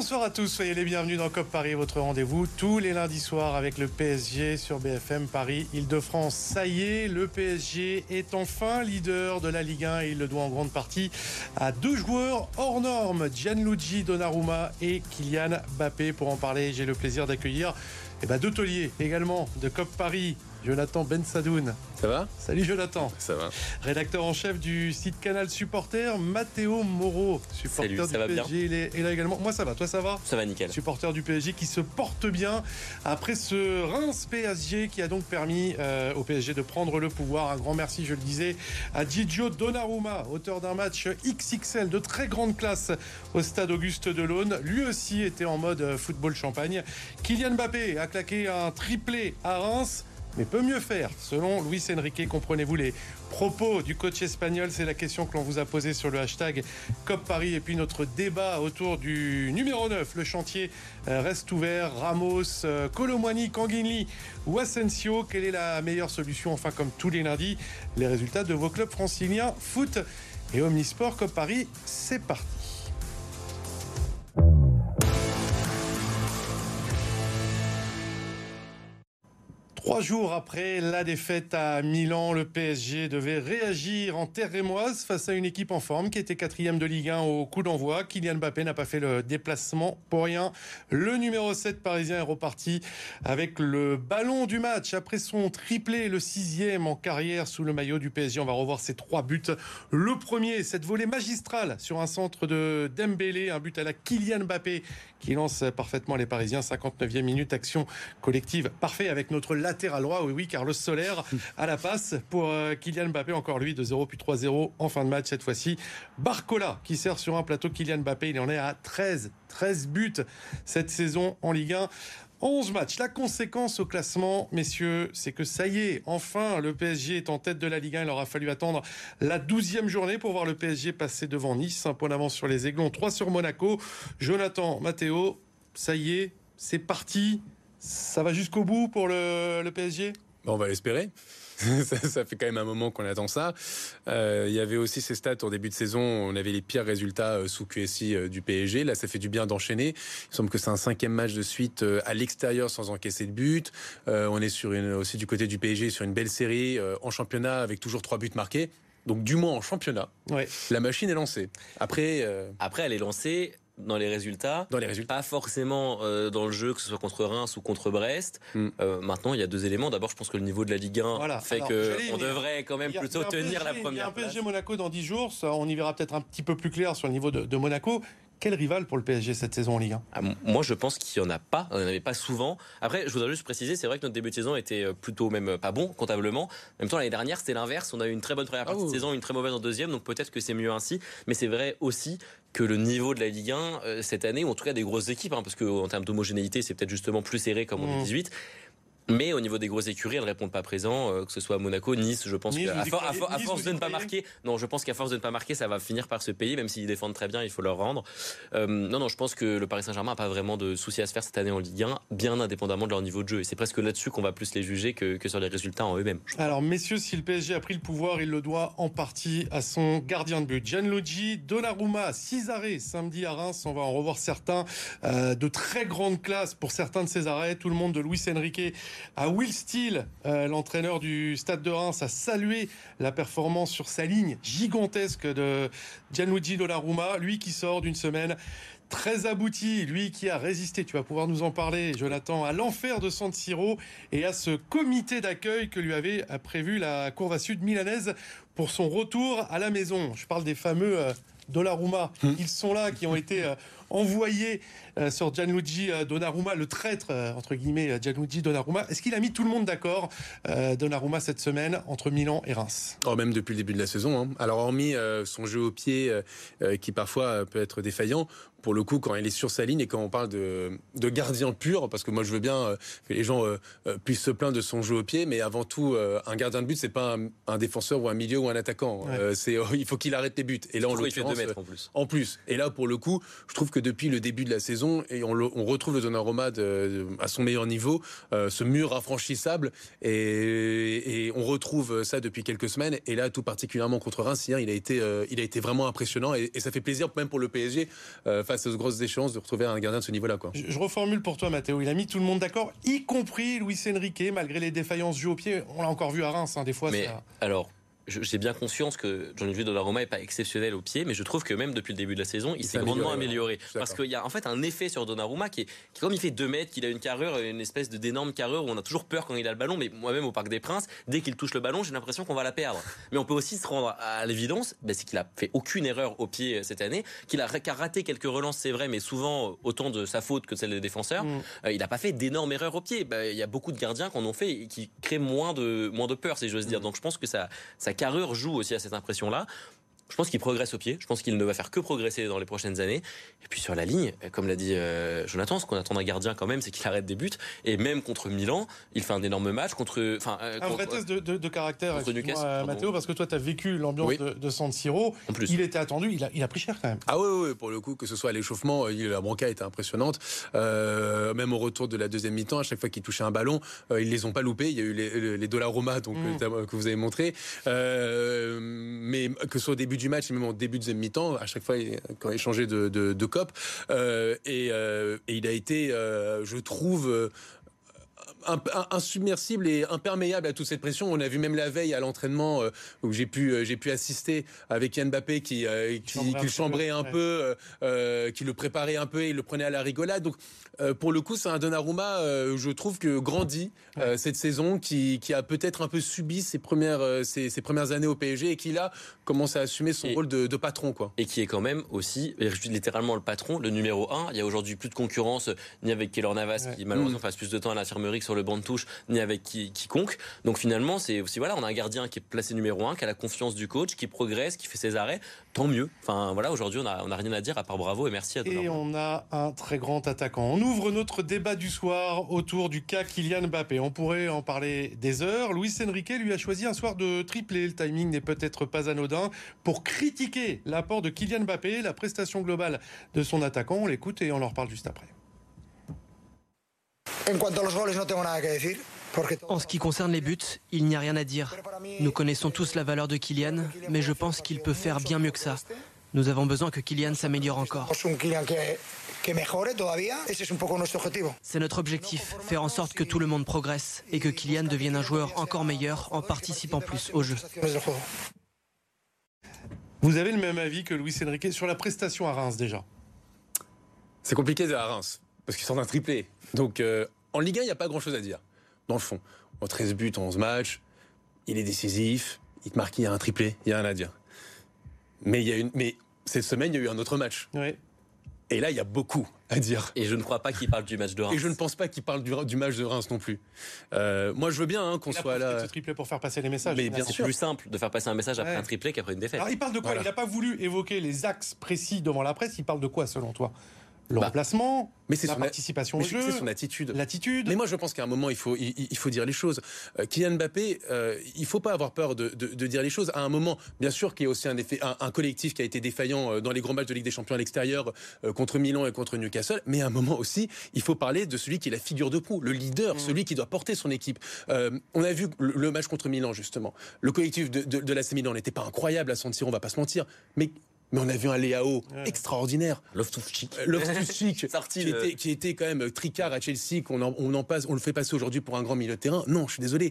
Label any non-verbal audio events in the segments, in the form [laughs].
Bonsoir à tous, soyez les bienvenus dans COP Paris, votre rendez-vous tous les lundis soirs avec le PSG sur BFM Paris Île-de-France. Ça y est, le PSG est enfin leader de la Ligue 1 et il le doit en grande partie à deux joueurs hors normes, Gianluigi Donnarumma et Kylian Mbappé. Pour en parler, j'ai le plaisir d'accueillir eh ben, deux tauliers également de COP Paris, Jonathan Ben Sadoun. Ça va? Salut Jonathan. Ça va. Rédacteur en chef du site Canal Supporter, Matteo Moreau, supporter Salut, va PSG. Il est, là également. Moi ça va, toi ça va? Ça va nickel. Supporter du PSG qui se porte bien après ce Reims PSG qui a donc permis euh, au PSG de prendre le pouvoir. Un grand merci, je le disais, à Gigio Donnarumma, auteur d'un match XXL de très grande classe au stade Auguste Delaune. Lui aussi était en mode euh, football champagne. Kylian Mbappé a claqué un triplé à Reims mais peut mieux faire. Selon Luis Enrique, comprenez-vous les propos du coach espagnol C'est la question que l'on vous a posée sur le hashtag COP Paris. Et puis notre débat autour du numéro 9. Le chantier euh, reste ouvert. Ramos, euh, Colomwani, Kanginli ou Asensio. Quelle est la meilleure solution? Enfin, comme tous les lundis, les résultats de vos clubs franciliens foot et Omnisport COP Paris. C'est parti. Trois jours après la défaite à Milan, le PSG devait réagir en terre rémoise face à une équipe en forme qui était quatrième de Ligue 1 au coup d'envoi. Kylian Mbappé n'a pas fait le déplacement pour rien. Le numéro 7 parisien est reparti avec le ballon du match après son triplé, le sixième en carrière sous le maillot du PSG. On va revoir ses trois buts. Le premier, cette volée magistrale sur un centre de Dembélé, un but à la Kylian Mbappé qui lance parfaitement les Parisiens. 59e minute, action collective parfait avec notre latéral droit. Oui, oui, Carlos Soler à la passe pour euh, Kylian Mbappé, encore lui, de 0 puis 3-0 en fin de match cette fois-ci. Barcola qui sert sur un plateau Kylian Mbappé, il en est à 13, 13 buts cette saison en Ligue 1. 11 matchs. La conséquence au classement, messieurs, c'est que ça y est, enfin, le PSG est en tête de la Ligue 1. Il aura fallu attendre la 12e journée pour voir le PSG passer devant Nice. Un point d'avance sur les Aiglons, 3 sur Monaco. Jonathan, Matteo, ça y est, c'est parti. Ça va jusqu'au bout pour le, le PSG On va l'espérer. [laughs] ça, fait quand même un moment qu'on attend ça. Euh, il y avait aussi ces stats au début de saison. On avait les pires résultats euh, sous QSI euh, du PSG. Là, ça fait du bien d'enchaîner. Il semble que c'est un cinquième match de suite à l'extérieur sans encaisser de but. on est sur une, aussi du côté du PSG sur une belle série en championnat avec toujours trois buts marqués. Donc du moins en championnat, ouais. la machine est lancée. Après, après elle est lancée dans les résultats. Dans les résultats. Pas forcément euh, dans le jeu, que ce soit contre Reims ou contre Brest. Mm. Euh, maintenant, il y a deux éléments. D'abord, je pense que le niveau de la Ligue 1 voilà. fait qu'on devrait quand même plutôt tenir la première. Il y a un PSG Monaco dans 10 jours. Ça, on y verra peut-être un petit peu plus clair sur le niveau de, de Monaco. Quel rival pour le PSG cette saison en Ligue 1 ah, Moi, je pense qu'il n'y en a pas. On n'en avait pas souvent. Après, je voudrais juste préciser, c'est vrai que notre début de saison était euh, plutôt même pas bon comptablement. En même temps, l'année dernière, c'était l'inverse. On a eu une très bonne première partie de saison, une très mauvaise en deuxième. Donc peut-être que c'est mieux ainsi. Mais c'est vrai aussi que le niveau de la Ligue 1 euh, cette année, ou en tout cas des grosses équipes, hein, parce qu'en termes d'homogénéité, c'est peut-être justement plus serré comme en 2018. Mais au niveau des grosses écuries, elles ne répondent pas présent, euh, que ce soit Monaco, Nice, je pense qu'à force de ne pas marquer, non, je pense qu'à force de ne pas marquer, ça va finir par se payer, même s'ils défendent très bien, il faut leur rendre. Euh, non, non, je pense que le Paris Saint-Germain n'a pas vraiment de soucis à se faire cette année en Ligue 1, bien indépendamment de leur niveau de jeu. Et c'est presque là-dessus qu'on va plus les juger que, que sur les résultats en eux-mêmes. Alors, messieurs, si le PSG a pris le pouvoir, il le doit en partie à son gardien de but. Gianluigi Donnarumma, 6 arrêts samedi à Reims. On va en revoir certains euh, de très grande classe pour certains de ces arrêts. Tout le monde de Luis Enrique à Will Steele euh, l'entraîneur du Stade de Reims, a salué la performance sur sa ligne gigantesque de Gianluigi Donnarumma, lui qui sort d'une semaine très abouti, lui qui a résisté, tu vas pouvoir nous en parler, Jonathan, à l'enfer de San Siro et à ce comité d'accueil que lui avait prévu la Courva Sud milanaise pour son retour à la maison. Je parle des fameux euh, Donnarumma. Hum. Ils sont là, qui ont été euh, envoyés euh, sur Gianluigi euh, Donnarumma, le traître, entre guillemets, Gianluigi Donnarumma. Est-ce qu'il a mis tout le monde d'accord, Donnarumma, cette semaine, entre Milan et Reims? Oh, Même depuis le début de la saison. Hein. Alors, hormis son jeu au pied, qui parfois peut être défaillant, pour le coup, quand il est sur sa ligne et quand on parle de, de gardien pur, parce que moi je veux bien que les gens puissent se plaindre de son jeu au pied, mais avant tout, un gardien de but, c'est pas un, défenseur ou un milieu ou un attaquant. c'est, il faut qu'il arrête les buts. Et là, en l'occurrence, en plus. En plus. Et là, pour le coup, je trouve que que depuis le début de la saison, et on, retrouve le Donnarumma de, à son meilleur niveau, ce mur infranchissable, et, on retrouve ça depuis quelques semaines. Et là, tout particulièrement contre Reims, hier, il a été, il a été vraiment impressionnant, et, ça fait plaisir même pour le PSG face aux grosses échéances de retrouver un gardien de ce niveau-là. Je, je reformule pour toi, Mathéo. Il a mis tout le monde d'accord, y compris Luis Enrique, malgré les défaillances jouées au pied. On l'a encore vu à Reims, hein, des fois. Mais alors, j'ai bien conscience que Gianluigi Donnarumma n'est pas exceptionnel au pied, mais je trouve que même depuis le début de la saison, il, s'est grandement amélioré. Parce qu'il y a en fait un effet sur Donnarumma qui est, qui comme il fait 2 mètres, qu'il a une carrure, une espèce d'énorme carrure où on a toujours peur quand il a le ballon. Mais moi-même au Parc des Princes, dès qu'il touche le ballon, j'ai l'impression qu'on va la perdre. Mais on peut aussi se rendre à l'évidence, ben, c'est qu'il a fait aucune erreur au pied euh, cette année, qu'il a raté quelques relances, c'est vrai, mais souvent autant de sa faute que celle des défenseurs. Mm. Euh, il n'a pas fait d'énormes erreurs au pied. Ben, il y a beaucoup de gardiens qui en ont fait et qui créent moins de, moins de peur, si j'ose dire. Mm. Donc je pense que sa carrure joue aussi à cette impression-là. Je pense qu'il progresse au pied. Je pense qu'il ne va faire que progresser dans les prochaines années. Et puis sur la ligne, comme l'a dit euh, Jonathan, ce qu'on attend d'un gardien quand même, c'est qu'il arrête des buts. Et même contre Milan, il fait un énorme match contre. Enfin, euh, un vrai test de, caractère. Contre Newcastle, Mathéo, parce que toi, tu as vécu l'ambiance de, San Siro. En plus. Il était attendu. Il a, il a, pris cher quand même. Ah oui, oui, pour le coup, que ce soit à l'échauffement, la branca était impressionnante. Euh, même au retour de la deuxième mi-temps, à chaque fois qu'il touchait un ballon, ils les ont pas loupés. Il y a eu les, les, dollars Roma, donc mm. que vous avez montré. mais que ce soit au début match et même au début de deuxième mi-temps, à chaque fois quand il changeait de, de, cop. Euh, et, euh, et, il a été, euh, je trouve, insubmersible et imperméable à toute cette pression. On a vu même la veille à l'entraînement euh, où j'ai pu euh, j'ai pu assister avec Yann Mbappé qui euh, qui, qui, chambrait un peu, qui le préparait un peu et le prenait à la rigolade. Donc pour le coup, c'est un Donnarumma, je trouve que grandi cette saison, qui, qui a peut-être un peu subi ses premières ses, ses, premières années au PSG et qui là commence à assumer son rôle de, de, patron quoi. Et qui est quand même aussi littéralement le patron, le numéro un. Il y a aujourd'hui plus de concurrence ni avec Keylor Navas qui malheureusement mm. passe plus de temps à l'infirmerie que sur le banc de touche, ni avec qui, quiconque. Donc finalement, c'est aussi voilà, on a un gardien qui est placé numéro un, qui a la confiance du coach, qui progresse, qui fait ses arrêts. Tant mieux. Enfin voilà, aujourd'hui, on a, on a rien à dire à part bravo et merci à Et on a un très grand attaquant. On ouvre notre débat du soir autour du cas Kylian Mbappé. On pourrait en parler des heures. Luis Enrique lui a choisi un soir de tripler. Le timing n'est peut-être pas anodin pour critiquer l'apport de Kylian Mbappé, la prestation globale de son attaquant. On l'écoute et on en reparle juste après. En ce qui concerne les buts, il n'y a rien à dire. Nous connaissons tous la valeur de Kylian, mais je pense qu'il peut faire bien mieux que ça. Nous avons besoin que Kylian s'améliore encore. C'est notre objectif, faire en sorte que tout le monde progresse et que Kylian devienne un joueur encore meilleur en participant plus au jeu. Vous avez le même avis que Luis Enrique sur la prestation à Reims déjà? C'est compliqué à Reims, parce qu'ils sont un triplé. Donc euh, en Ligue 1, il n'y a pas grand-chose à dire, dans le fond. En 13 buts, 11 matchs, il est décisif, il te marque, il y a un triplé, il y a rien à dire. Mais, il y a une, mais cette semaine, il y a eu un autre match. Et là, il y a beaucoup à dire. Et je ne crois pas qu'il parle du match de Reims. Et je ne pense pas qu'il parle du, match de Reims non plus. Euh, moi, je veux bien hein, qu'on soit là. Ce triplé pour faire passer les messages. Mais bien sûr, plus simple de faire passer un message après un triplé qu'après une défaite. Alors, il parle de quoi? Il n'a pas voulu évoquer les axes précis devant la presse. Il parle de quoi, selon toi? Le bah, remplacement, mais c'est la son participation au jeu, c'est son attitude. L'attitude. Mais moi, je pense qu'à un moment, il faut, il, faut dire les choses. Euh, Kylian Mbappé, euh, il faut pas avoir peur de, de, dire les choses. À un moment, bien sûr qu'il y a aussi un, effet, un, collectif qui a été défaillant euh, dans les grands matchs de Ligue des Champions à l'extérieur euh, contre Milan et contre Newcastle. Mais à un moment aussi, il faut parler de celui qui est la figure de proue, le leader, mm. celui qui doit porter son équipe. on a vu le, match contre Milan justement. Le collectif de, de, de l'AC Milan n'était pas incroyable à San Siro, on va pas se mentir. Mais mais on a vu un Léao extraordinaire. Loftus-Cheek. Loftus-Cheek, [laughs] qui, était, qui était quand même tricard à Chelsea, qu'on on en passe, on le fait passer aujourd'hui pour un grand milieu de terrain. Non, je suis désolé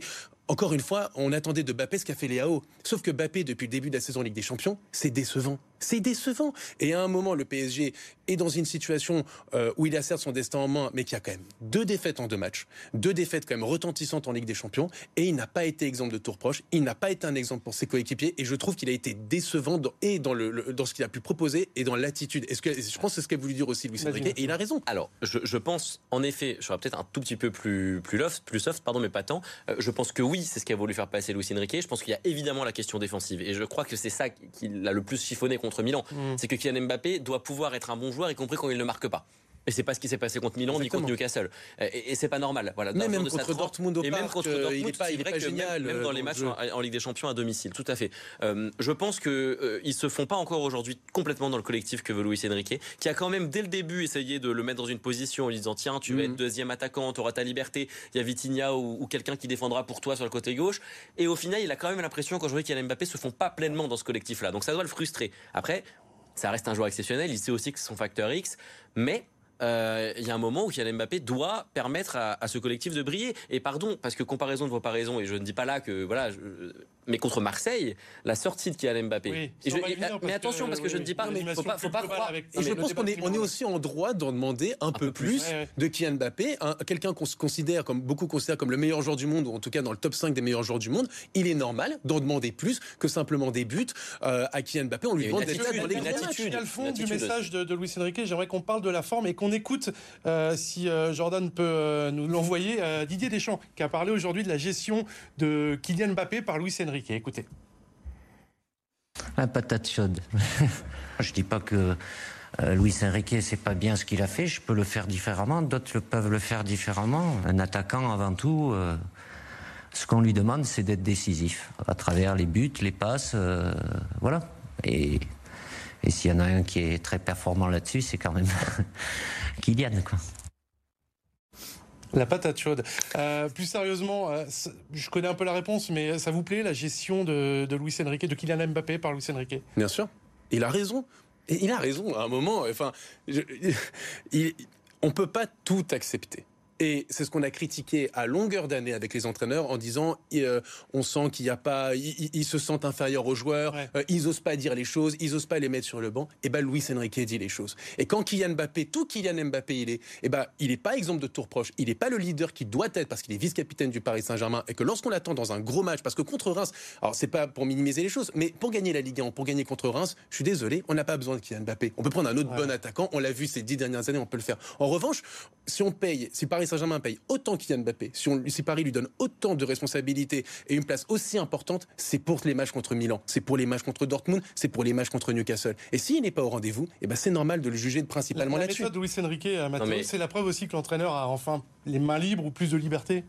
encore une fois, on attendait de Bappé ce qu'a fait Léao. Sauf que Bappé, depuis le début de la saison Ligue des Champions, c'est décevant. C'est décevant. Et à un moment, le PSG est dans une situation euh, où il a certes son destin en main, mais qui a quand même deux défaites en deux matchs, deux défaites quand même retentissantes en Ligue des Champions, et il n'a pas été exemple de tour proche, il n'a pas été un exemple pour ses coéquipiers, et je trouve qu'il a été décevant dans, et dans, le, dans ce qu'il a pu proposer et dans l'attitude. Est-ce que je pense que c'est ce qu'a voulu dire aussi Luis Enrique, et il a raison. Alors, je, pense, en effet, je serais peut-être un tout petit peu plus plus loft, plus soft, pardon, mais pas tant. Euh, je pense que oui, c'est ce qu'a voulu faire passer Luis Enrique. Je pense qu'il y a évidemment la question défensive. Et je crois que c'est ça qui l'a le plus chiffonné contre Milan. Mm. C'est que Kylian Mbappé doit pouvoir être un bon joueur, y compris quand il ne marque pas. Et c'est pas ce qui s'est passé contre Milan ni contre Newcastle. Et, c'est pas normal. Voilà, Mais même contre Dortmund au et même contre euh, Dortmund, il pas, il est pas génial. Même, dans les matchs en, Ligue des Champions à domicile, tout à fait. Euh, je pense que euh, ils se font pas encore aujourd'hui complètement dans le collectif que veut Luis Enrique, qui a quand même dès le début essayé de le mettre dans une position en lui disant tiens, tu vas être mhm. deuxième attaquant, tu auras ta liberté. Il y a Vitinha ou, quelqu'un qui défendra pour toi sur le côté gauche. Et au final, il a quand même l'impression y a Mbappé se font pas pleinement dans ce collectif-là. Donc ça doit le frustrer. Après, ça reste un joueur exceptionnel. Il sait aussi que c'est son facteur X, mais euh, il y a un moment où Kylian Mbappé doit permettre à, à, ce collectif de briller. Et pardon, parce que comparaison ne vaut pas raison, et je ne dis pas là que voilà, je, mais contre Marseille, la sortie de Kylian Mbappé. mais attention, parce que je ne dis pas, il faut pas, faut pas croire. Et je pense qu'on est, on est aussi en droit d'en demander un, peu, plus, de Kylian Mbappé, quelqu'un qu'on se considère comme beaucoup considèrent comme le meilleur joueur du monde, ou en tout cas dans le top 5 des meilleurs joueurs du monde. Il est normal d'en demander plus que simplement des buts euh, à Kylian Mbappé. On lui demande d'être dans les attitude, le fond du message de, de Luis Enrique. J'aimerais qu'on parle de la forme et qu'on écoute, euh, si euh, Jordan peut nous l'envoyer, Didier Deschamps, qui a parlé aujourd'hui de la gestion de Kylian Mbappé par Luis Enrique. Écoutez. La patate chaude. [laughs] je dis pas que euh, Luis Enrique, c'est pas bien ce qu'il a fait. Je peux le faire différemment. D'autres peuvent le faire différemment. Un attaquant, avant tout, euh, ce qu'on lui demande, c'est d'être décisif à travers les buts, les passes, euh, voilà. Et, et s'il y en a un qui est très performant là-dessus, c'est quand même [laughs] Kylian, quoi. La patate chaude. Euh, plus sérieusement, euh, je connais un peu la réponse, mais ça vous plaît la gestion de, de Luis Enrique, de Kylian Mbappé par Luis Enrique? Bien sûr. Il a raison. Et il a raison à un moment. Enfin, je, [laughs] il, on peut pas tout accepter. Et c'est ce qu'on a critiqué à longueur d'année avec les entraîneurs en disant euh, on sent qu'il n'y a pas, ils, se sentent inférieurs aux joueurs, euh, ils osent pas dire les choses, ils osent pas les mettre sur le banc. Et ben Luis Enrique dit les choses. Et quand Kylian Mbappé, tout Kylian Mbappé il est, et ben il est pas exemple de tour proche, il n'est pas le leader qui doit être parce qu'il est vice-capitaine du Paris Saint-Germain et que lorsqu'on l'attend dans un gros match, parce que contre Reims, alors c'est pas pour minimiser les choses, mais pour gagner la Ligue 1, pour gagner contre Reims, je suis désolé, on n'a pas besoin de Kylian Mbappé. On peut prendre un autre bon attaquant, on l'a vu ces dix dernières années, on peut le faire. En revanche, si on paye, si Paris Saint-Germain paye autant Kylian Mbappé, si, on, si Paris lui donne autant de responsabilités et une place aussi importante, c'est pour les matchs contre Milan, c'est pour les matchs contre Dortmund, c'est pour les matchs contre Newcastle. Et s'il n'est pas au rendez-vous, eh ben c'est normal de le juger principalement là-dessus. La méthode de Luis Enrique, euh, c'est la preuve aussi que l'entraîneur a enfin les mains libres ou plus de liberté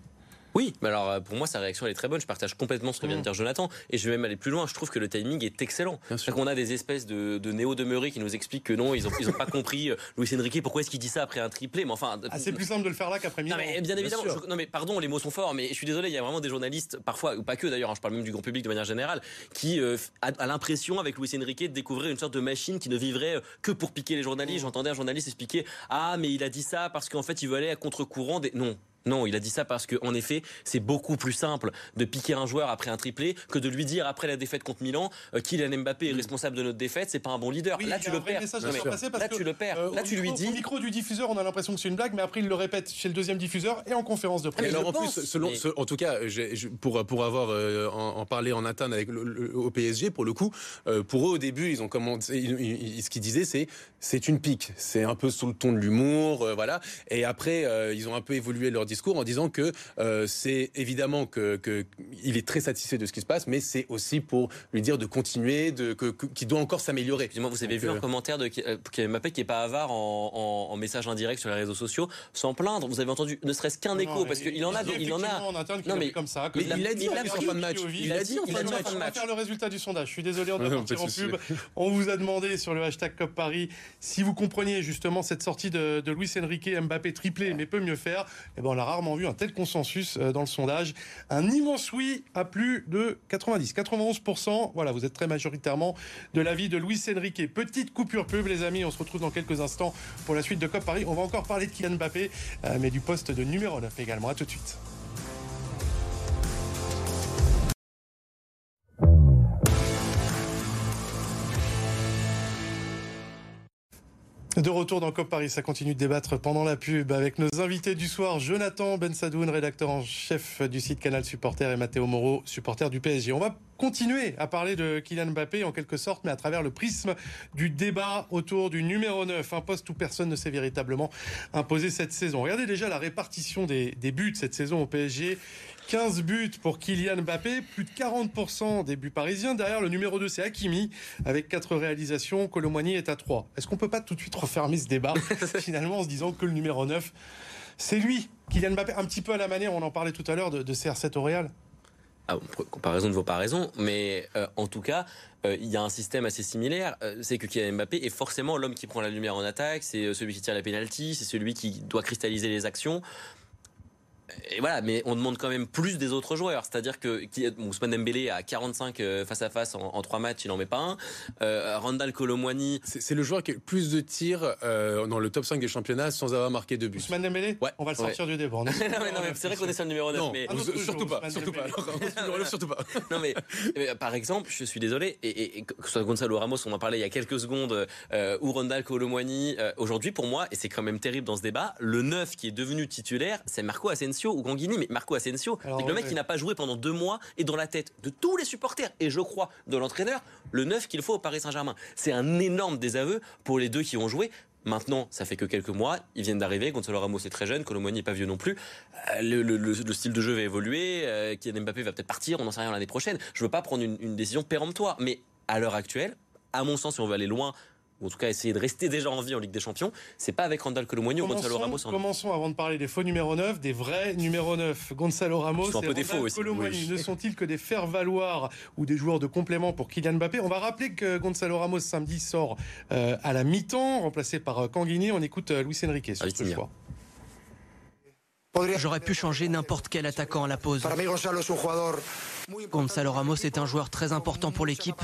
oui, mais alors euh, pour moi sa réaction elle est très bonne. Je partage complètement ce que vient de mm. dire Jonathan et je vais même aller plus loin. Je trouve que le timing est excellent. On a des espèces de, de néo demeurés qui nous expliquent que non, ils ont, ils ont pas [laughs] compris. Euh, Luis Enrique, pourquoi est-ce qu'il dit ça après un triplé? Mais enfin, ah, c'est plus simple de le faire là qu'après Non mais bien évidemment. non mais pardon, les mots sont forts, mais je suis désolé. Il y a vraiment des journalistes, parfois ou pas que d'ailleurs. Hein, je parle même du grand public de manière générale, qui euh, a, l'impression avec Luis Enrique de découvrir une sorte de machine qui ne vivrait que pour piquer les journalistes. Mm. J'entendais un journaliste expliquer ah mais il a dit ça parce qu'en fait il veut aller à contre-courant des non non, il a dit ça parce que, en effet, c'est beaucoup plus simple de piquer un joueur après un triplé que de lui dire après la défaite contre Milan euh, Kylian Mbappé est responsable de notre défaite, c'est pas un bon leader. là, tu le perds. là, tu le perds. là, tu lui dis. Au micro du diffuseur, on a l'impression que c'est une blague, mais après, il le répète chez le deuxième diffuseur et en conférence de presse. alors, en plus, selon, en tout cas, pour, pour avoir euh, en, parlé en interne avec le, au PSG, pour le coup, euh, pour eux, au début, ils ont commencé. ce qu'ils disaient, c'est c'est une pique. C'est un peu sous le ton de l'humour, voilà. Et après, ils ont un peu évolué leur discours en disant que euh, c'est évidemment que, il est très satisfait de ce qui se passe, mais c'est aussi pour lui dire de continuer, de qu'il doit encore s'améliorer. Vous avez vu un euh, commentaire de qui m'appelle qui est pas avare en, en, message indirect sur les réseaux sociaux, sans plaindre. Vous avez entendu ne serait-ce qu'un écho parce qu'il en a, il en a. non mais comme ça. il, a dit en fin de match. Il a dit en fin de match. On va faire le résultat du sondage. Je suis désolé, on doit partir en pub. On vous a demandé sur le hashtag COP Paris si vous compreniez justement cette sortie de, de Luis Enrique, Mbappé triplé, mais peut mieux faire. Et eh ben l'a rarement vu un tel consensus euh, dans le sondage. Un immense oui à plus de 90, 91%. Voilà, vous êtes très majoritairement de l'avis de Luis Enrique. Petite coupure pub, les amis. On se retrouve dans quelques instants pour la suite de COP Paris. On va encore parler de Kylian Mbappé, euh, mais du poste de numéro 9 également. À tout de suite. De retour dans COP Paris, ça continue de débattre pendant la pub avec nos invités du soir, Jonathan Bensadoun, rédacteur en chef du site Canal Supporter et Mathéo Moreau, supporter du PSG. On va continuer à parler de Kylian Mbappé en quelque sorte, mais à travers le prisme du débat autour du numéro 9, un poste où personne ne s'est véritablement imposé cette saison. Regardez déjà la répartition des, des buts cette saison au PSG. 15 buts pour Kylian Mbappé, plus de 40% des buts parisiens. Derrière, le numéro 2, c'est Hakimi, avec 4 réalisations. Colomboigny est à 3. Est-ce qu'on peut pas tout de suite refermer ce débat, [laughs] finalement, en se disant que le numéro 9, c'est lui, Kylian Mbappé, un petit peu à la manière, on en parlait tout à l'heure, de, de CR7 au Real ah, comparaison ne vaut pas raison, mais euh, en tout cas, euh, il y a un système assez similaire. Euh, c'est que Kylian Mbappé est forcément l'homme qui prend la lumière en attaque, c'est celui qui tire la pénalty, c'est celui qui doit cristalliser les actions et voilà, mais on demande quand même plus des autres joueurs. C'est-à-dire que Ousmane Dembélé a 45 euh, face à face en, trois matchs, il n'en met pas un. Euh, Randall Colomwani. C'est le joueur qui a le plus de tirs euh, dans le top 5 des championnats sans avoir marqué de but. Ousmane Dembélé Ouais. On va le sortir du débat. [laughs] non, mais, non, mais c'est vrai qu'on est sur le numéro 9. Non, mais... surtout, pas, surtout, pas, surtout pas. [laughs] non, mais, par exemple, je suis désolé, et, et, que ce soit Gonzalo Ramos, on en parlait il y a quelques secondes, euh, ou Randall Colomwani, aujourd'hui, pour moi, et c'est quand même terrible dans ce débat, le 9 qui est devenu titulaire, c'est Marco Asensio ou Ganguini. Mais Marco Asensio. C'est le mec qui n'a pas joué pendant deux mois et dans la tête de tous les supporters et je crois de l'entraîneur, le neuf qu'il faut au Paris Saint-Germain. C'est un énorme désaveu pour les deux qui ont joué. Maintenant, ça fait que quelques mois, ils viennent d'arriver. Gonzalo Ramos est très jeune, Colomoni n'est pas vieux non plus. Euh, le, style de jeu va évoluer. Euh, Kylian Mbappé va peut-être partir, on n'en sait rien l'année prochaine. Je veux pas prendre une, une décision péremptoire, mais à l'heure actuelle, à mon sens, si on veut aller loin ou en tout cas essayer de rester déjà en vie en Ligue des Champions, c'est pas avec Randall Colomwani ou Gonzalo Ramos. Commençons avant de parler des faux numéros 9, des vrais numéros 9. Gonzalo Ramos et Randall ne sont-ils que des faire-valoir ou des joueurs de complément pour Kylian Mbappé? On va rappeler que Gonzalo Ramos samedi sort euh, à la mi-temps, remplacé par euh, Canguini. On écoute euh, Luis Enrique sur ce choix. J'aurais pu changer n'importe quel attaquant à la pause. Gonzalo Ramos est un joueur très important pour l'équipe.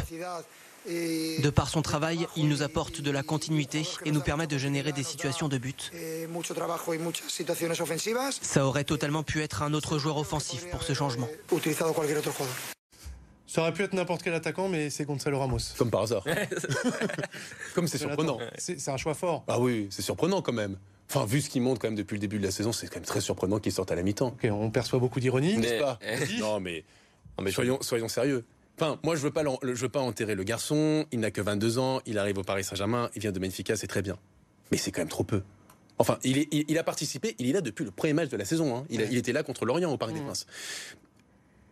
De par son travail, il nous apporte de la continuité et nous permet de générer des situations de but. Ça aurait totalement pu être un autre joueur offensif pour ce changement. Ça aurait pu être n'importe quel attaquant, mais c'est Gonzalo Ramos. Comme par hasard. [laughs] comme c'est surprenant. C'est un choix fort. Ah oui, c'est surprenant quand même. Enfin, vu ce qu'il montre quand même depuis le début de la saison, c'est quand même très surprenant qu'il sorte à la mi-temps. On perçoit beaucoup d'ironie, n'est-ce pas Non, mais, non, mais soyons, soyons sérieux. Enfin, moi, je veux pas, je veux pas enterrer le garçon. Il n'a que 22 ans. Il arrive au Paris Saint-Germain. Il vient de Benfica, c'est très bien. Mais c'est quand même trop peu. Enfin, il, est, il, a participé. Il est là depuis le premier match de la saison. Hein. Il, il, était là contre Lorient au Parc des mmh. Princes.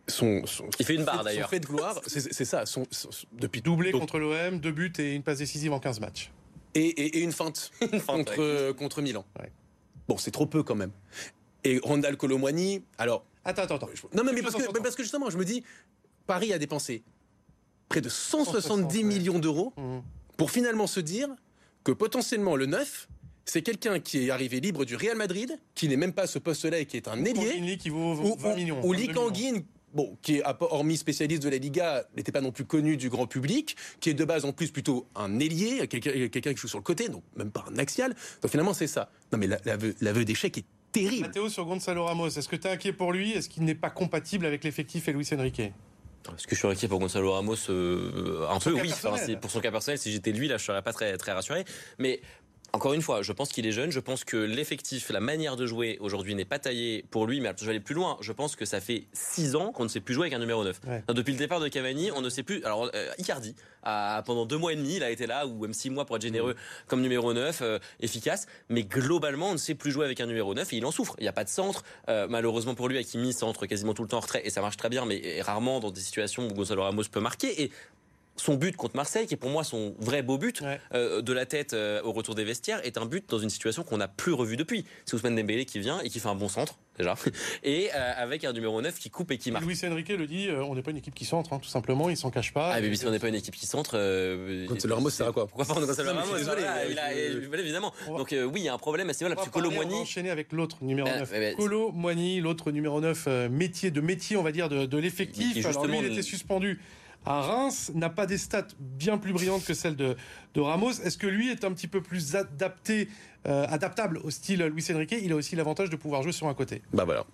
Son, il fait une barre d'ailleurs. Son fait de gloire, c'est ça. Son, depuis doublé contre l'OM, deux buts et une passe décisive en 15 matchs. Et, et, une feinte, [laughs] contre, contre Milan. Bon, c'est trop peu quand même. Et Rondal Colomwani, alors. Attends, attends, attends. Non, mais, parce, que, mais parce que justement, je me dis, Paris a dépensé près de 170 millions d'euros mmh. pour finalement se dire que potentiellement le 9, c'est quelqu'un qui est arrivé libre du Real Madrid, qui n'est même pas ce poste-là et qui est un ailier. qui vaut 20 millions. Ou Lee bon, qui est hormis spécialiste de la Liga, n'était pas non plus connu du grand public, qui est de base en plus plutôt un ailier, quelqu'un qui joue sur le côté, donc même pas un axial. Donc finalement c'est ça. Non mais l'aveu d'échec est terrible. Mathéo sur Gonzalo Ramos, est-ce que tu es inquiet pour lui? Est-ce qu'il n'est pas compatible avec l'effectif et Luis Enrique? Est-ce que je suis inquiet pour Gonzalo Ramos euh, Un peu, oui. pour son cas personnel, si j'étais lui, là, je serais pas très, très rassuré. Mais encore une fois, je pense qu'il est jeune. Je pense que l'effectif, la manière de jouer aujourd'hui n'est pas taillée pour lui. Mais je vais aller plus loin. Je pense que ça fait six ans qu'on ne sait plus jouer avec un numéro 9. depuis le départ de Cavani, on ne sait plus. Alors, euh, Icardi, pendant deux mois et demi, il a été là, ou même six mois pour être généreux, mm. comme numéro 9, euh, efficace. Mais globalement, on ne sait plus jouer avec un numéro 9 et il en souffre. Il n'y a pas de centre. Euh, malheureusement pour lui, Hakimi centre quasiment tout le temps en retrait et ça marche très bien, mais rarement dans des situations où Gonzalo Ramos peut marquer. Et son but contre Marseille, qui est pour moi son vrai beau but, euh, de la tête euh, au retour des vestiaires, est un but dans une situation qu'on n'a plus revue depuis. C'est Ousmane Dembélé qui vient et qui fait un bon centre, déjà, [laughs] et euh, avec un numéro 9 qui coupe et qui marque. Luis Enrique le dit, on n'est pas une équipe qui centre, hein, tout simplement, il s'en cache pas. Ah, mais si on n'est pas une équipe qui centre... Gonzalo Ramos, c'est à quoi? Pourquoi pas Gonzalo Ramos Désolé. évidemment. Donc oui, il y a un problème à ce niveau-là, Colo Moigny... enchaîner avec l'autre numéro 9. Colo Moigny, l'autre numéro 9, métier de métier, on va dire, de, de l'effectif. Alors lui, il était suspendu à Reims n'a pas des stats bien plus brillantes que celles de, de Ramos. Est-ce que lui est un petit peu plus adapté, euh, adaptable au style Luis Enrique? Il a aussi l'avantage de pouvoir jouer sur un côté. Bah voilà,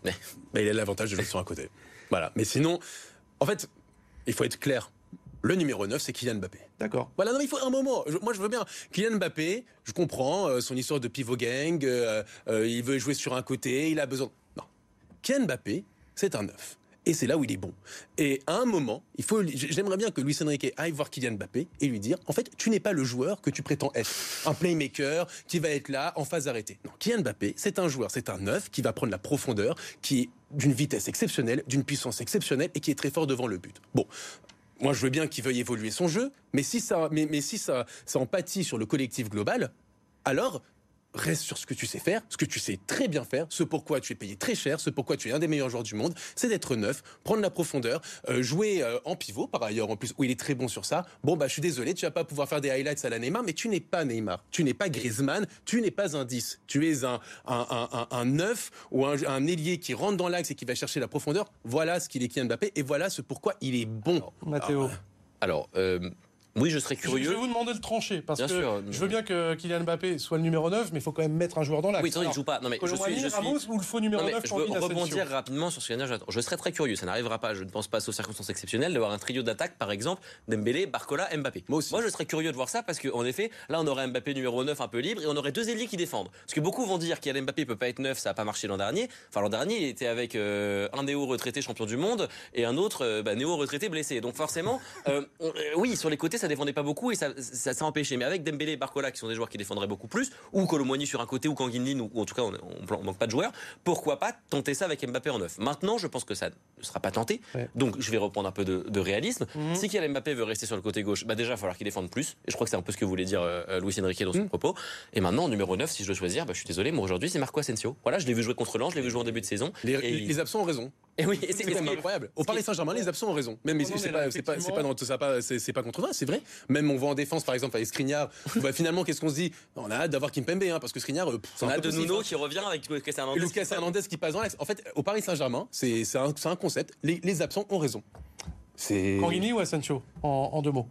il a l'avantage de jouer sur un côté. Voilà, mais sinon, en fait, il faut être clair. Le numéro 9, c'est Kylian Mbappé. D'accord. Voilà, non, il faut un moment. moi, je veux bien. Kylian Mbappé, je comprends euh, son histoire de pivot gang. Euh, il veut jouer sur un côté, il a besoin. Non. Kylian Mbappé, c'est un 9. Et c'est là où il est bon. Et à un moment, il faut, j'aimerais bien que Luis Enrique aille voir Kylian Mbappé et lui dire, en fait, tu n'es pas le joueur que tu prétends être. Un playmaker qui va être là en phase arrêtée. Non, Kylian Mbappé, c'est un joueur, c'est un neuf qui va prendre la profondeur, qui est d'une vitesse exceptionnelle, d'une puissance exceptionnelle et qui est très fort devant le but. Bon, moi je veux bien qu'il veuille évoluer son jeu, mais si ça, mais, mais si ça, ça empathie sur le collectif global, alors reste sur ce que tu sais faire, ce que tu sais très bien faire, ce pourquoi tu es payé très cher, ce pourquoi tu es un des meilleurs joueurs du monde, c'est d'être neuf, prendre la profondeur, euh, jouer euh, en pivot par ailleurs en plus où il est très bon sur ça. Bon bah je suis désolé, tu vas pas pouvoir faire des highlights à la Neymar, mais tu n'es pas Neymar, tu n'es pas Griezmann, tu n'es pas un 10, tu es un un, un, ou un, un ailier qui rentre dans l'axe et qui va chercher la profondeur. Voilà ce qu'il est Kylian Mbappé et voilà ce pourquoi il est bon. Mathéo. Alors, euh, oui, je serais curieux. Je vais vous demander de trancher parce que je veux bien que Kylian Mbappé soit le numéro 9, mais il faut quand même mettre un joueur dans l'axe. Oui, il ne joue pas. Non, mais je suis, je Ramos ou le faux numéro 9 Je veux rebondir rapidement sur ce que Je serais très curieux. Ça n'arrivera pas. Je ne pense pas aux circonstances exceptionnelles d'avoir un trio d'attaque, par exemple, Dembélé, Barcola, Mbappé. Moi aussi. Moi, je serais curieux de voir ça parce qu'en effet, là, on aurait Mbappé numéro 9 un peu libre et on aurait deux ailiers qui défendent. Parce que beaucoup vont dire qu'Kylian Mbappé peut pas être neuf, ça n'a pas marché l'an dernier. Enfin, l'an dernier, il était avec euh, un néo retraité champion du monde et un autre euh, bah, néo retraité blessé. Donc forcément, euh, oui, sur les côtés, ça défendait pas beaucoup et ça, ça empêché. Mais avec Dembélé et Barcola, qui sont des joueurs qui défendraient beaucoup plus, ou Colomboigny sur un côté, ou Kanguinlin, ou, en tout cas, on, on, manque pas de joueurs, pourquoi pas tenter ça avec Mbappé en neuf? Maintenant, je pense que ça ne sera pas tenté. Donc, je vais reprendre un peu de, réalisme. Mhm. Si Kylian Mbappé veut rester sur le côté gauche, bah déjà, il va falloir qu'il défende plus. Et je crois que c'est un peu ce que voulait dire euh, Luis Enrique dans son mhm. propos. Et maintenant, en numéro 9, si je dois choisir, bah, je suis désolé, moi aujourd'hui, c'est Marco Asensio. Voilà, je l'ai vu jouer contre Lens, je l'ai vu jouer en début de saison. Les, absents ont raison. Et oui, c'est incroyable. Au Paris Saint-Germain, les absents ont raison. Même c'est pas, c'est pas, pas, c'est pas contre c'est vrai. Même on voit en défense, par exemple, avec Skriniar. [laughs] bah, finalement, qu'est-ce qu'on se dit? On a hâte d'avoir Kimpembe, hein, parce que Skriniar, euh, on a hâte de Nuno qui revient avec Lucas Hernandez. Lucas Hernandez qui passe dans l'axe. En fait, au Paris Saint-Germain, c'est un, un, concept. Les, absents ont raison. C'est. Canguini ou Asensio en, deux mots?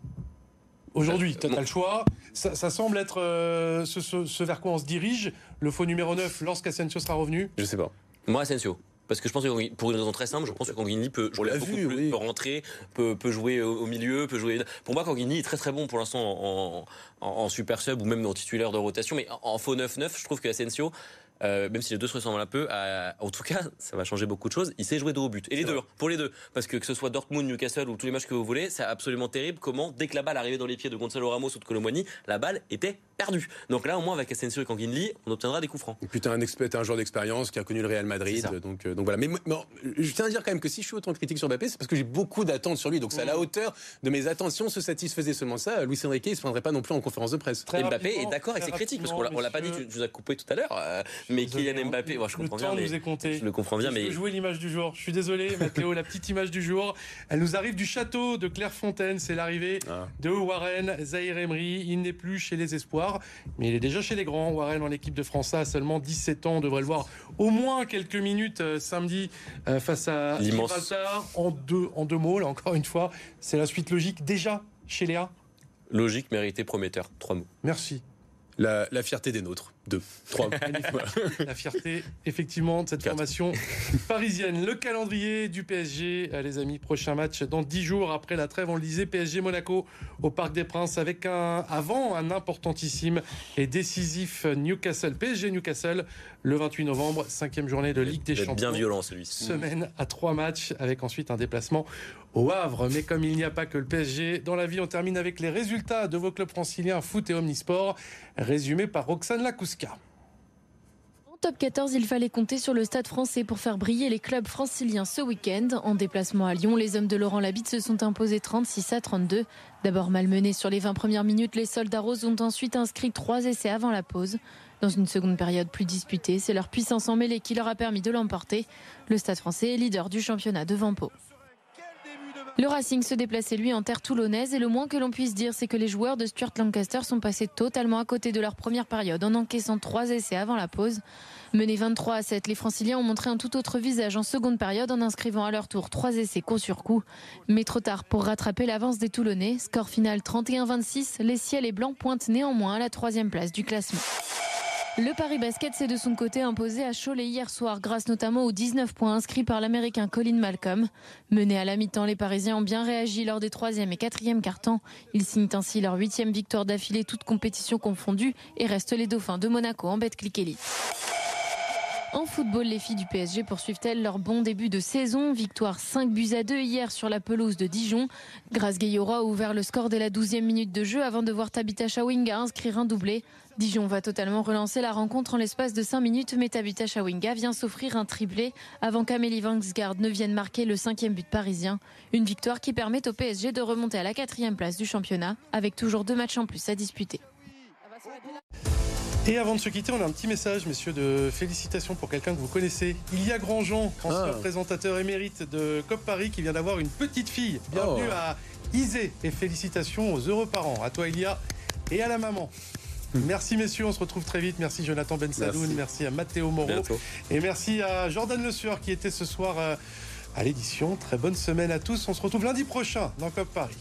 Aujourd'hui, tu as, le choix. Ça, semble être euh, ce, ce, vers quoi on se dirige. Le faux numéro 9 lorsqu'Asensio sera revenu? Je sais pas. Moi, Asensio. Parce que je pense que pour une raison très simple, je pense que Kanguini peut jouer beaucoup vu, plus, peut rentrer, peut, peut jouer au, milieu, peut jouer. Pour moi, Kanguini est très très bon pour l'instant en, en, super sub ou même en titulaire de rotation. Mais en, faux 9-9, je trouve que Asensio, euh, même si les deux se ressemblent un peu, en tout cas, ça va changer beaucoup de choses. Il sait jouer de haut but. Et les deux, pour les deux. Parce que que ce soit Dortmund, Newcastle ou tous les matchs que vous voulez, c'est absolument terrible comment, dès que la balle arrivait dans les pieds de Gonzalo Ramos ou de Colomboigny, la balle était perdue. Donc là, au moins, avec Asensio et Kanginli, on obtiendra des coups francs. Et puis, t'es un, expert, un joueur d'expérience qui a connu le Real Madrid. Donc, euh, donc voilà. Mais, je tiens à dire quand même que si je suis autant critique sur Mbappé, c'est parce que j'ai beaucoup d'attentes sur lui. Donc c'est à la hauteur de mes attentes. Si on se satisfaisait seulement ça, Luis Enrique, il se prendrait pas non plus en conférence de presse. et Mbappé est d'accord avec ses critiques, parce qu'on l'a pas dit, tu nous as coupé tout à l'heure. Euh, mais Kylian Mbappé je comprends le temps bien. Nous est compté. Je le comprends bien, mais. Je jouer l'image du jour. Je suis désolé, Mathéo, la petite image du jour. Elle nous arrive du château de Clairefontaine. C'est l'arrivée ah. de Warren Zahir Emery. Il n'est plus chez les espoirs, mais il est déjà chez les grands. Warren en équipe de France A, seulement 17 ans. On devrait le voir au moins quelques minutes euh, samedi euh, face à Gibraltar. En deux, en deux mots, là encore une fois, c'est la suite logique déjà chez Léa. Logique, mérité, prometteur. Trois mots. Merci. La, la fierté des nôtres. Deux, trois. [laughs] la fierté, effectivement, de cette formation parisienne. Le calendrier du PSG, euh, les amis, prochain match dans dix jours après la trêve, on le disait, PSG Monaco au Parc des Princes avec un avant un importantissime et décisif Newcastle, PSG Newcastle, le 28 novembre, cinquième journée de Ligue des Champions. Bien violent celui-ci. Semaine à trois matchs avec ensuite un déplacement au Havre. Mais comme il n'y a pas que le PSG, dans la vie, on termine avec les résultats de vos clubs franciliens foot et omnisport, résumés par Roxane Lacouska top 14, il fallait compter sur le stade français pour faire briller les clubs franciliens ce week-end. En déplacement à Lyon, les hommes de Laurent Labitte se sont imposés 36 à 32. D'abord malmenés sur les 20 premières minutes, les soldats roses ont ensuite inscrit trois essais avant la pause. Dans une seconde période plus disputée, c'est leur puissance en mêlée qui leur a permis de l'emporter. Le stade français est leader du championnat devant Pau. Le Racing se déplaçait lui en terre toulonnaise et le moins que l'on puisse dire c'est que les joueurs de Stuart Lancaster sont passés totalement à côté de leur première période en encaissant trois essais avant la pause. Menés 23 à 7, les franciliens ont montré un tout autre visage en seconde période en inscrivant à leur tour trois essais coup sur coup. Mais trop tard pour rattraper l'avance des Toulonnais. Score final 31-26, les ciels et blancs pointent néanmoins à la troisième place du classement. Le Paris Basket s'est de son côté imposé à Cholet hier soir grâce notamment aux 19 points inscrits par l'Américain Colin Malcolm. Menés à la mi-temps, les Parisiens ont bien réagi lors des troisième et quatrième cartons. Ils signent ainsi leur huitième victoire d'affilée, toutes compétitions confondues, et restent les Dauphins de Monaco en bête click élite. En football, les filles du PSG poursuivent-elles leur bon début de saison? Victoire 5 buts à 2 hier sur la pelouse de Dijon. Grace Gayora a ouvert le score dès la 12e minute de jeu avant de voir Tabitha Chawinga inscrire un doublé. Dijon va totalement relancer la rencontre en l'espace de 5 minutes, mais Tabitha Chawinga vient s'offrir un triplé avant qu'Amélie Vangsgaard ne vienne marquer le cinquième but parisien. Une victoire qui permet au PSG de remonter à la quatrième place du championnat, avec toujours deux matchs en plus à disputer. Et avant de se quitter, on a un petit message, messieurs, de félicitations pour quelqu'un que vous connaissez. Il y a Grandjean, ancien Ah. présentateur émérite de COP Paris, qui vient d'avoir une petite fille. Bienvenue Oh. à Isée et félicitations aux heureux parents, à toi Ilia et à la maman. Merci messieurs, on se retrouve très vite. Merci Jonathan Ben Sadoun, Merci. merci à Matteo Moreau Bientôt. et merci à Jordan Le Sueur qui était ce soir euh, à l'édition. Très bonne semaine à tous. On se retrouve lundi prochain dans COP Paris.